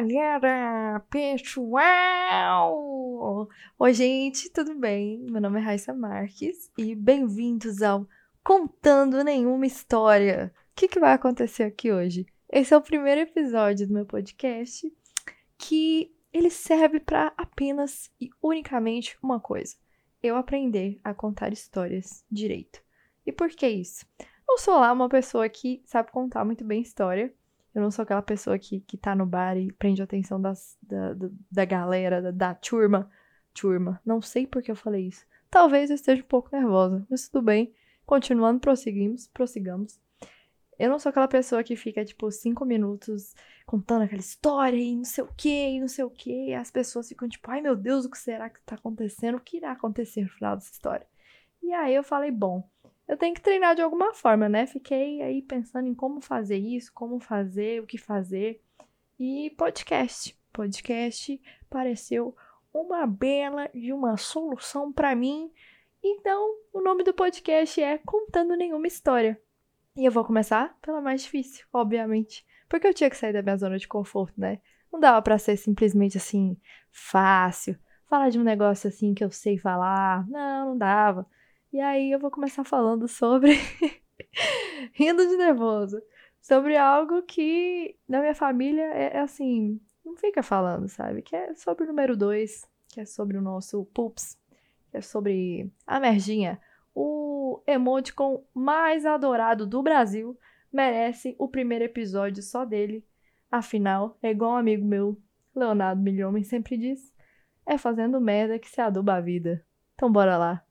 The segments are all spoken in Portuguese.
galera, pessoal! Oi, gente, tudo bem? Meu nome é Raissa Marques e bem-vindos ao Contando Nenhuma História. O que, que vai acontecer aqui hoje? Esse é o primeiro episódio do meu podcast que ele serve para apenas e unicamente uma coisa: eu aprender a contar histórias direito. E por que isso? Eu sou lá uma pessoa que sabe contar muito bem história eu não sou aquela pessoa que, que tá no bar e prende a atenção das, da, da, da galera, da, da turma. Turma. Não sei por que eu falei isso. Talvez eu esteja um pouco nervosa, mas tudo bem. Continuando, prosseguimos, prossigamos. Eu não sou aquela pessoa que fica, tipo, cinco minutos contando aquela história e não sei o que, e não sei o que. As pessoas ficam, tipo, ai meu Deus, o que será que tá acontecendo? O que irá acontecer no final dessa história? E aí eu falei, bom, eu tenho que treinar de alguma forma, né? Fiquei aí pensando em como fazer isso, como fazer, o que fazer. E podcast. Podcast pareceu uma bela de uma solução para mim. Então, o nome do podcast é Contando Nenhuma História. E eu vou começar pela mais difícil, obviamente. Porque eu tinha que sair da minha zona de conforto, né? Não dava para ser simplesmente assim, fácil. Falar de um negócio assim que eu sei falar. Não, não dava. E aí eu vou começar falando sobre. rindo de nervoso. Sobre algo que na minha família é, é, assim. Não fica falando, sabe? Que é sobre o número 2, que é sobre o nosso Pups, que é sobre a Merginha. O emoticon mais adorado do Brasil merece o primeiro episódio só dele. Afinal, é igual um amigo meu, Leonardo Milhomem, sempre diz: é fazendo merda que se aduba a vida. Então bora lá.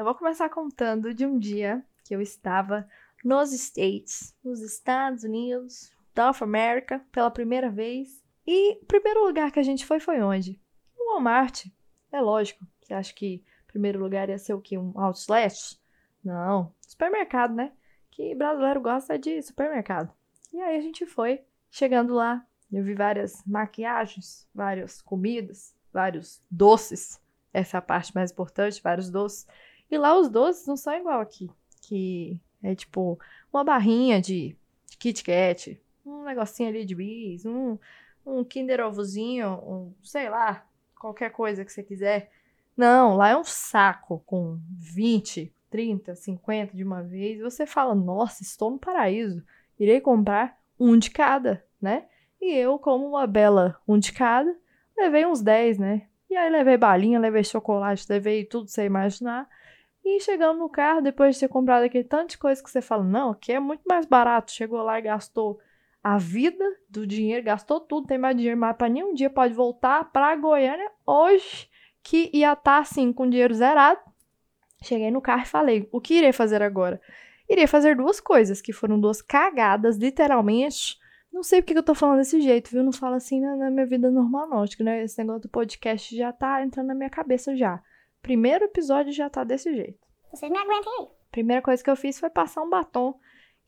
Eu vou começar contando de um dia que eu estava nos States, nos Estados Unidos, North America, pela primeira vez. E o primeiro lugar que a gente foi foi onde? No Walmart. É lógico. Você acha que o primeiro lugar ia ser o quê? Um outlet? Não. Supermercado, né? Que brasileiro gosta de supermercado. E aí a gente foi. Chegando lá, eu vi várias maquiagens, várias comidas, vários doces. Essa é a parte mais importante, vários doces. E lá os doces não são igual aqui, que é tipo uma barrinha de, Kit Kat, um negocinho ali de bis, um, um Kinder Ovozinho, um, sei lá, qualquer coisa que você quiser. Não, lá é um saco com 20, 30, 50 de uma vez. E você fala, nossa, estou no paraíso. Irei comprar um de cada, né? E eu, como uma bela um de cada, levei uns 10, né? E aí levei balinha, levei chocolate, levei tudo sem imaginar. E chegando no carro, depois de ter comprado aquele tanto de coisa que você fala, não, aqui é muito mais barato. Chegou lá e gastou a vida do dinheiro, gastou tudo, tem mais dinheiro, mas para nenhum dia pode voltar para Goiânia hoje, que ia estar tá, assim, com dinheiro zerado. Cheguei no carro e falei, o que irei fazer agora? Irei fazer duas coisas, que foram duas cagadas, literalmente. Não sei porque que eu tô falando desse jeito, viu? Não falo assim na, na minha vida normal, não. Acho que né, esse negócio do podcast já tá entrando na minha cabeça já. Primeiro episódio já tá desse jeito. Vocês me aguentem aí. Primeira coisa que eu fiz foi passar um batom.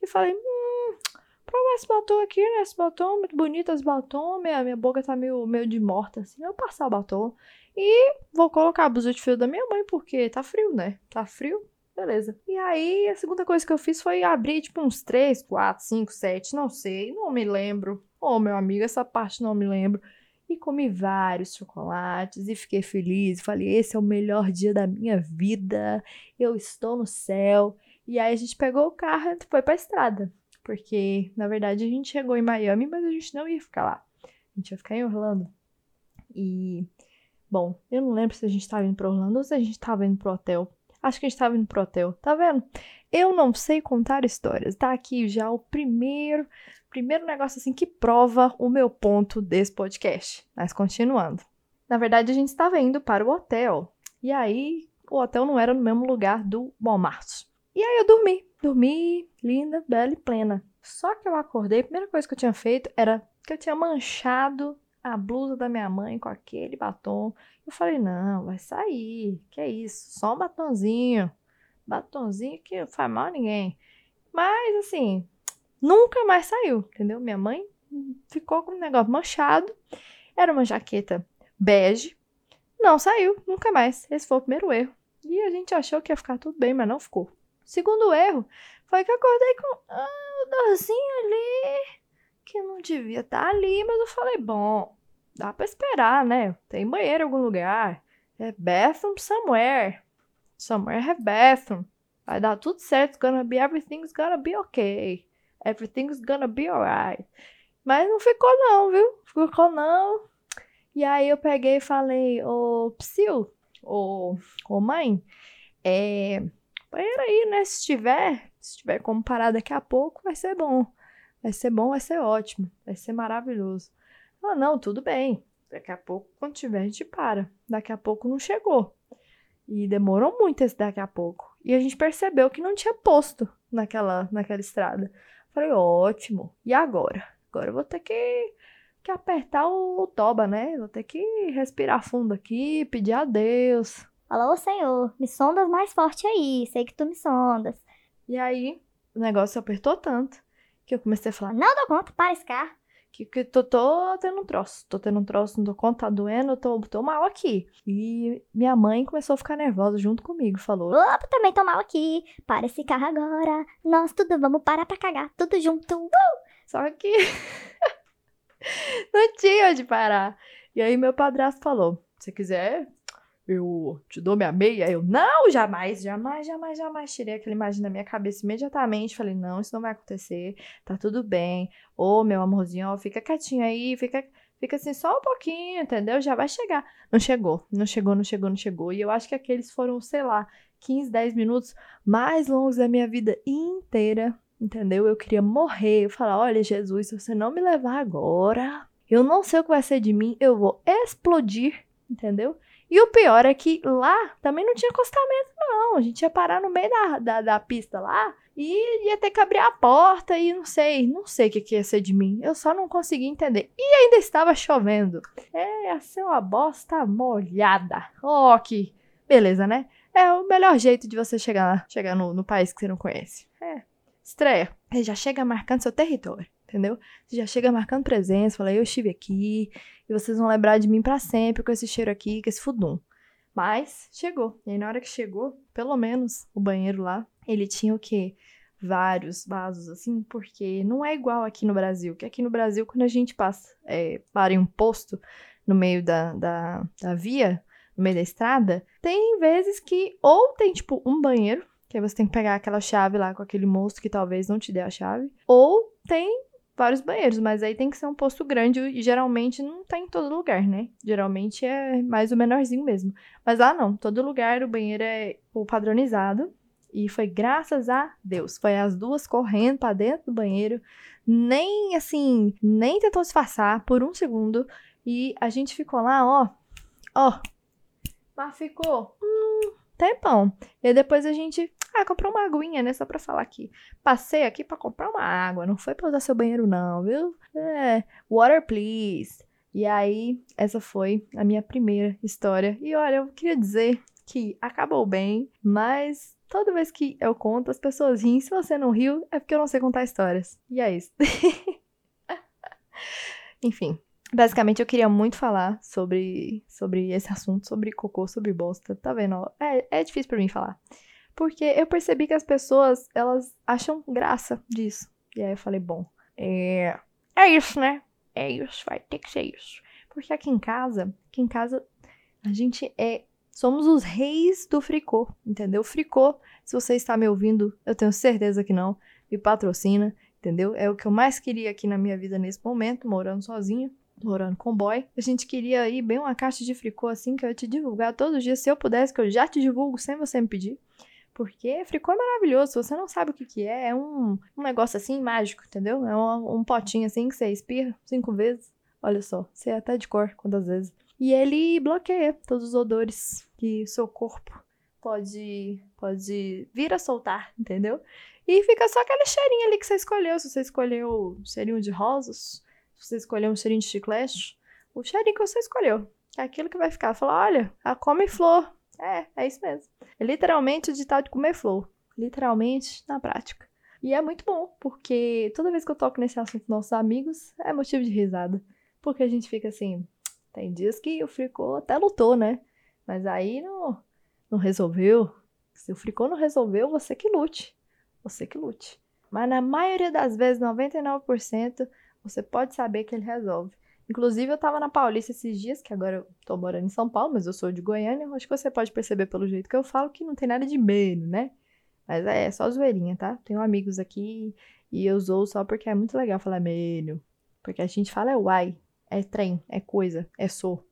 E falei, hum, prova esse batom aqui, né? Esse batom, muito bonito esse batom. Minha, minha boca tá meio, meio de morta, assim. Eu vou passar o batom. E vou colocar a blusa de frio da minha mãe, porque tá frio, né? Tá frio, beleza. E aí, a segunda coisa que eu fiz foi abrir, tipo, uns 3, 4, 5, 7, não sei, não me lembro. Ô, oh, meu amigo, essa parte não me lembro e comi vários chocolates e fiquei feliz. Falei, esse é o melhor dia da minha vida, eu estou no céu. E aí a gente pegou o carro e foi pra estrada, porque na verdade a gente chegou em Miami, mas a gente não ia ficar lá. A gente ia ficar em Orlando. E, bom, eu não lembro se a gente estava indo para Orlando ou se a gente estava indo pro hotel. Acho que a gente estava indo pro hotel, tá vendo? Eu não sei contar histórias. Tá aqui já o primeiro primeiro negócio assim que prova o meu ponto desse podcast. Mas continuando. Na verdade, a gente estava indo para o hotel. E aí, o hotel não era no mesmo lugar do Walmart. E aí eu dormi. Dormi, linda, bela e plena. Só que eu acordei, a primeira coisa que eu tinha feito era que eu tinha manchado a blusa da minha mãe com aquele batom. Eu falei, não, vai sair. Que é isso? Só um batonzinho. Batonzinho que não faz mal a ninguém. Mas, assim, Nunca mais saiu, entendeu? Minha mãe ficou com um negócio manchado. Era uma jaqueta bege. Não saiu, nunca mais. Esse foi o primeiro erro. E a gente achou que ia ficar tudo bem, mas não ficou. Segundo erro foi que acordei com ah, um dorzinho ali que não devia estar tá ali, mas eu falei, bom, dá pra esperar, né? Tem banheiro em algum lugar. É bathroom somewhere. Somewhere have bathroom. Vai dar tudo certo. It's gonna be, everything's gonna be okay. Everything's gonna be alright. Mas não ficou não, viu? Ficou não. E aí eu peguei e falei, ô Psyu, ô, ô mãe, é, aí, né? Se tiver, se tiver como parar daqui a pouco, vai ser bom. Vai ser bom, vai ser ótimo, vai ser maravilhoso. Ah, não, tudo bem. Daqui a pouco, quando tiver, a gente para. Daqui a pouco não chegou. E demorou muito esse daqui a pouco. E a gente percebeu que não tinha posto naquela, naquela estrada. Falei, ótimo. E agora? Agora eu vou ter que que apertar o, o toba, né? Vou ter que respirar fundo aqui, pedir a Deus. Alô, Senhor, me sondas mais forte aí, sei que tu me sondas. E aí, o negócio apertou tanto que eu comecei a falar: Não dou conta, para esse carro. Que, que tô, tô tendo um troço, tô tendo um troço, não dou conta, tá doendo, tô, tô mal aqui. E minha mãe começou a ficar nervosa junto comigo, falou: Opa, também tô mal aqui, para esse carro agora, nós tudo vamos parar pra cagar, tudo junto. Uh! Só que. não tinha onde parar. E aí meu padrasto falou: se quiser, eu te dou minha meia. Eu, não, jamais, jamais, jamais, jamais. Tirei aquela imagem da minha cabeça imediatamente. Falei, não, isso não vai acontecer. Tá tudo bem. Ô, meu amorzinho, ó, fica quietinho aí, fica, fica assim só um pouquinho, entendeu? Já vai chegar. Não chegou, não chegou, não chegou, não chegou. E eu acho que aqueles foram, sei lá, 15, 10 minutos mais longos da minha vida inteira entendeu? Eu queria morrer. Eu falar, olha, Jesus, se você não me levar agora, eu não sei o que vai ser de mim, eu vou explodir, entendeu? E o pior é que lá também não tinha acostamento, não. A gente ia parar no meio da, da, da pista lá e ia ter que abrir a porta e não sei, não sei o que, que ia ser de mim. Eu só não consegui entender. E ainda estava chovendo. É, ia ser uma bosta molhada. Oh, que beleza, né? É o melhor jeito de você chegar, chegar no, no país que você não conhece. É, estreia. Você já chega marcando seu território, entendeu? Você já chega marcando presença, fala, eu estive aqui, e vocês vão lembrar de mim para sempre com esse cheiro aqui, com esse fudum. Mas chegou. E aí, na hora que chegou, pelo menos o banheiro lá, ele tinha o quê? Vários vasos, assim, porque não é igual aqui no Brasil. Que aqui no Brasil, quando a gente passa, é, para em um posto no meio da, da, da via, no meio da estrada, tem vezes que ou tem, tipo, um banheiro que aí você tem que pegar aquela chave lá com aquele moço que talvez não te dê a chave. Ou tem vários banheiros, mas aí tem que ser um posto grande e geralmente não tá em todo lugar, né? Geralmente é mais o menorzinho mesmo. Mas lá não, todo lugar o banheiro é o padronizado. E foi graças a Deus. Foi as duas correndo para dentro do banheiro. Nem assim, nem tentou disfarçar por um segundo. E a gente ficou lá, ó. Ó. Mas ficou. Hum, tempão. E depois a gente ah, comprou uma aguinha, né? Só pra falar aqui. Passei aqui pra comprar uma água. Não foi pra usar seu banheiro, não, viu? É, water, please. E aí, essa foi a minha primeira história. E olha, eu queria dizer que acabou bem, mas toda vez que eu conto, as pessoas riem. Se você não riu, é porque eu não sei contar histórias. E é isso. Enfim, basicamente eu queria muito falar sobre, sobre esse assunto, sobre cocô, sobre bosta. Tá vendo? É, é difícil para mim falar. Porque eu percebi que as pessoas, elas acham graça disso. E aí eu falei, bom, é, é isso, né? É isso, vai ter que ser isso. Porque aqui em casa, aqui em casa, a gente é. Somos os reis do fricô, entendeu? Fricô, se você está me ouvindo, eu tenho certeza que não, me patrocina, entendeu? É o que eu mais queria aqui na minha vida nesse momento, morando sozinha, morando com boy. A gente queria ir bem uma caixa de fricô assim, que eu ia te divulgar todos os dias, se eu pudesse, que eu já te divulgo sem você me pedir. Porque fricô é maravilhoso. Você não sabe o que, que é, é um, um negócio assim mágico, entendeu? É um, um potinho assim que você espirra cinco vezes. Olha só, você é até de cor quantas vezes. E ele bloqueia todos os odores que o seu corpo pode, pode vir a soltar, entendeu? E fica só aquele cheirinho ali que você escolheu. Se você escolheu um cheirinho de rosas, se você escolheu um cheirinho de chiclete, o cheirinho que você escolheu. É aquilo que vai ficar. Falar, olha, a come flor. É, é isso mesmo. É literalmente o ditado de comer flor. Literalmente, na prática. E é muito bom, porque toda vez que eu toco nesse assunto nossos amigos, é motivo de risada. Porque a gente fica assim, tem dias que o Fricô até lutou, né? Mas aí não, não resolveu. Se o fricô não resolveu, você que lute. Você que lute. Mas na maioria das vezes, 99%, você pode saber que ele resolve. Inclusive, eu tava na Paulista esses dias, que agora eu tô morando em São Paulo, mas eu sou de Goiânia. Acho que você pode perceber pelo jeito que eu falo que não tem nada de medo, né? Mas é, só zoeirinha, tá? Tenho amigos aqui e eu usou só porque é muito legal falar medo. Porque a gente fala é uai, é trem, é coisa, é sou.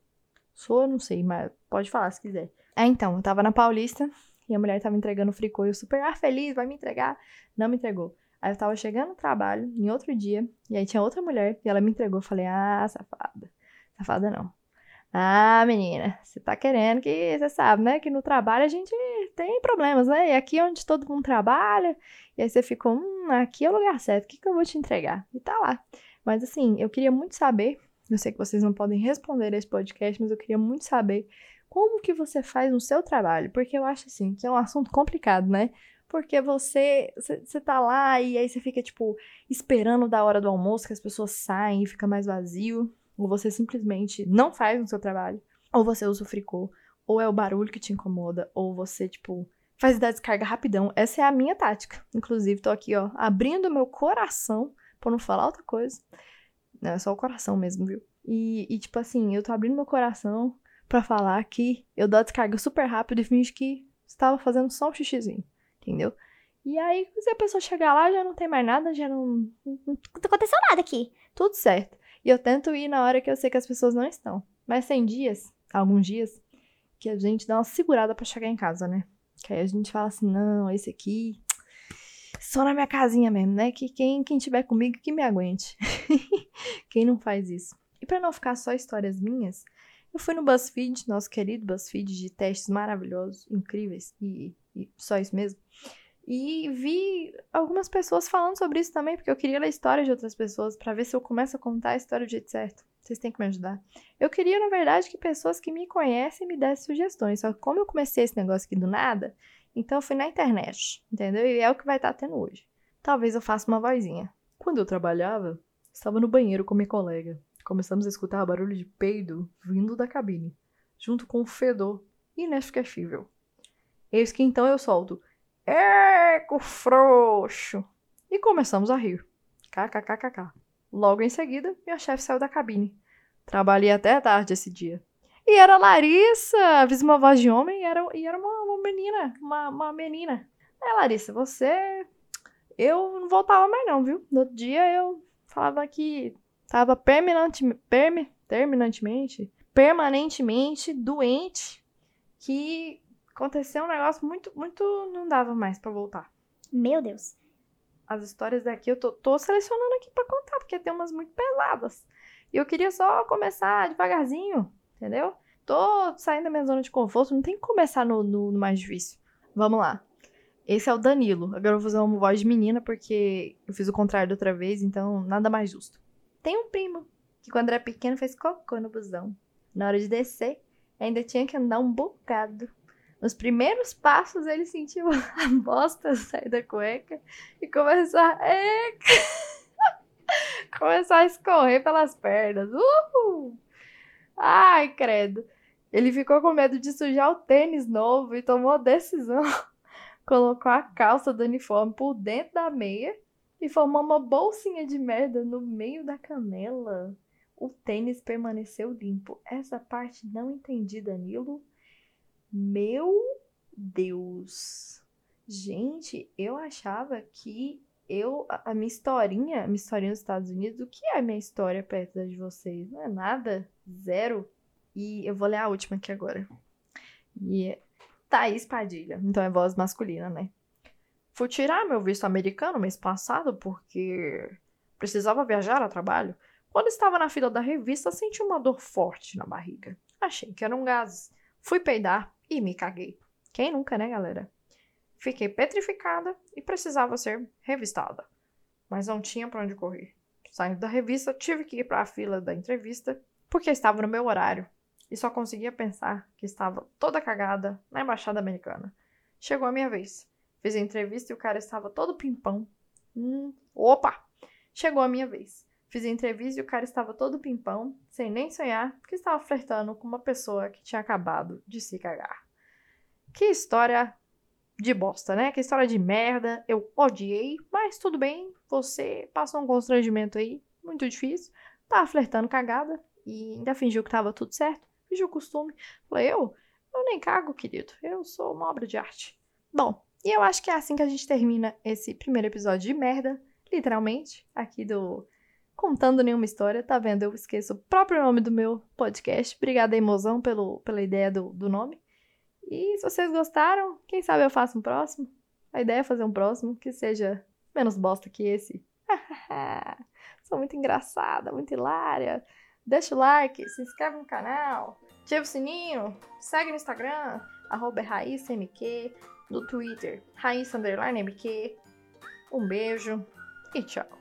Sou, não sei, mas pode falar se quiser. É, então, eu tava na Paulista e a mulher tava entregando o fricô e eu super, ah, feliz, vai me entregar. Não me entregou. Aí eu tava chegando no trabalho, em outro dia, e aí tinha outra mulher, e ela me entregou. Eu falei, ah, safada. Safada não. Ah, menina, você tá querendo que, você sabe, né, que no trabalho a gente tem problemas, né? E aqui é onde todo mundo trabalha, e aí você ficou, hum, aqui é o lugar certo, o que, que eu vou te entregar? E tá lá. Mas assim, eu queria muito saber, eu sei que vocês não podem responder esse podcast, mas eu queria muito saber como que você faz no seu trabalho, porque eu acho assim, que é um assunto complicado, né? Porque você, você tá lá e aí você fica, tipo, esperando da hora do almoço que as pessoas saem e fica mais vazio. Ou você simplesmente não faz o seu trabalho. Ou você usa o fricô. Ou é o barulho que te incomoda. Ou você, tipo, faz da descarga rapidão. Essa é a minha tática. Inclusive, tô aqui, ó, abrindo meu coração pra não falar outra coisa. Não, é só o coração mesmo, viu? E, e tipo assim, eu tô abrindo meu coração para falar que eu dou a descarga super rápido e finge que estava fazendo só um xixizinho entendeu? E aí, se a pessoa chegar lá, já não tem mais nada, já não. Não aconteceu nada aqui. Tudo certo. E eu tento ir na hora que eu sei que as pessoas não estão. Mas tem dias, alguns dias, que a gente dá uma segurada para chegar em casa, né? Que aí a gente fala assim: não, esse aqui. Só na minha casinha mesmo, né? Que quem, quem tiver comigo que me aguente. quem não faz isso. E para não ficar só histórias minhas, eu fui no BuzzFeed, nosso querido BuzzFeed de testes maravilhosos, incríveis e e só isso mesmo. E vi algumas pessoas falando sobre isso também, porque eu queria ler a história de outras pessoas para ver se eu começo a contar a história do jeito certo. Vocês têm que me ajudar. Eu queria, na verdade, que pessoas que me conhecem me dessem sugestões. Só que como eu comecei esse negócio aqui do nada, então eu fui na internet, entendeu? E é o que vai estar tendo hoje. Talvez eu faça uma vozinha. Quando eu trabalhava, estava no banheiro com minha colega. Começamos a escutar barulho de peido vindo da cabine, junto com um fedor inesquecível. Eis que então eu solto. Eco frouxo! E começamos a rir. KKKKK. Logo em seguida, minha chefe saiu da cabine. Trabalhei até tarde esse dia. E era Larissa! Fiz uma voz de homem e era, e era uma, uma menina. Uma, uma menina. É, Larissa, você. Eu não voltava mais, não, viu? No outro dia eu falava que tava permanente, perme, terminantemente, permanentemente doente, que aconteceu um negócio muito, muito. Não dava mais para voltar. Meu Deus. As histórias daqui eu tô, tô selecionando aqui para contar, porque tem umas muito pesadas. E eu queria só começar devagarzinho, entendeu? Tô saindo da minha zona de conforto, não tem que começar no, no, no mais difícil. Vamos lá. Esse é o Danilo. Agora eu vou fazer uma voz de menina, porque eu fiz o contrário da outra vez, então nada mais justo. Tem um primo que quando era pequeno fez cocô no busão. Na hora de descer, ainda tinha que andar um bocado nos primeiros passos, ele sentiu a bosta sair da cueca e começar, é, começar a escorrer pelas pernas. Uhul! Ai, credo. Ele ficou com medo de sujar o tênis novo e tomou a decisão. Colocou a calça do uniforme por dentro da meia e formou uma bolsinha de merda no meio da canela. O tênis permaneceu limpo. Essa parte não entendi, Danilo. Meu Deus. Gente, eu achava que eu. A, minha historinha, a minha historinha nos Estados Unidos, o que é a minha história perto de vocês? Não é nada. Zero. E eu vou ler a última aqui agora. E é Thaís Padilha. Então é voz masculina, né? Fui tirar meu visto americano mês passado porque precisava viajar a trabalho. Quando estava na fila da revista, senti uma dor forte na barriga. Achei que eram gases. Fui peidar e me caguei. Quem nunca, né, galera? Fiquei petrificada e precisava ser revistada. Mas não tinha para onde correr. Saindo da revista, tive que ir para a fila da entrevista porque estava no meu horário e só conseguia pensar que estava toda cagada na embaixada americana. Chegou a minha vez. Fiz a entrevista e o cara estava todo pimpão. Hum, opa! Chegou a minha vez. Fiz a entrevista e o cara estava todo pimpão, sem nem sonhar que estava flertando com uma pessoa que tinha acabado de se cagar. Que história de bosta, né? Que história de merda. Eu odiei, mas tudo bem. Você passou um constrangimento aí, muito difícil. Tava flertando cagada e ainda fingiu que tava tudo certo. Fingiu o costume. Falei, eu? Eu nem cago, querido. Eu sou uma obra de arte. Bom, e eu acho que é assim que a gente termina esse primeiro episódio de merda, literalmente, aqui do Contando Nenhuma História. Tá vendo? Eu esqueço o próprio nome do meu podcast. Obrigada aí, mozão, pelo, pela ideia do, do nome. E se vocês gostaram, quem sabe eu faço um próximo. A ideia é fazer um próximo que seja menos bosta que esse. Sou muito engraçada, muito hilária. Deixa o like, se inscreve no canal, ativa o sininho, segue no Instagram, arroba RaíssaMQ, no Twitter, Raíssa MQ. Um beijo e tchau.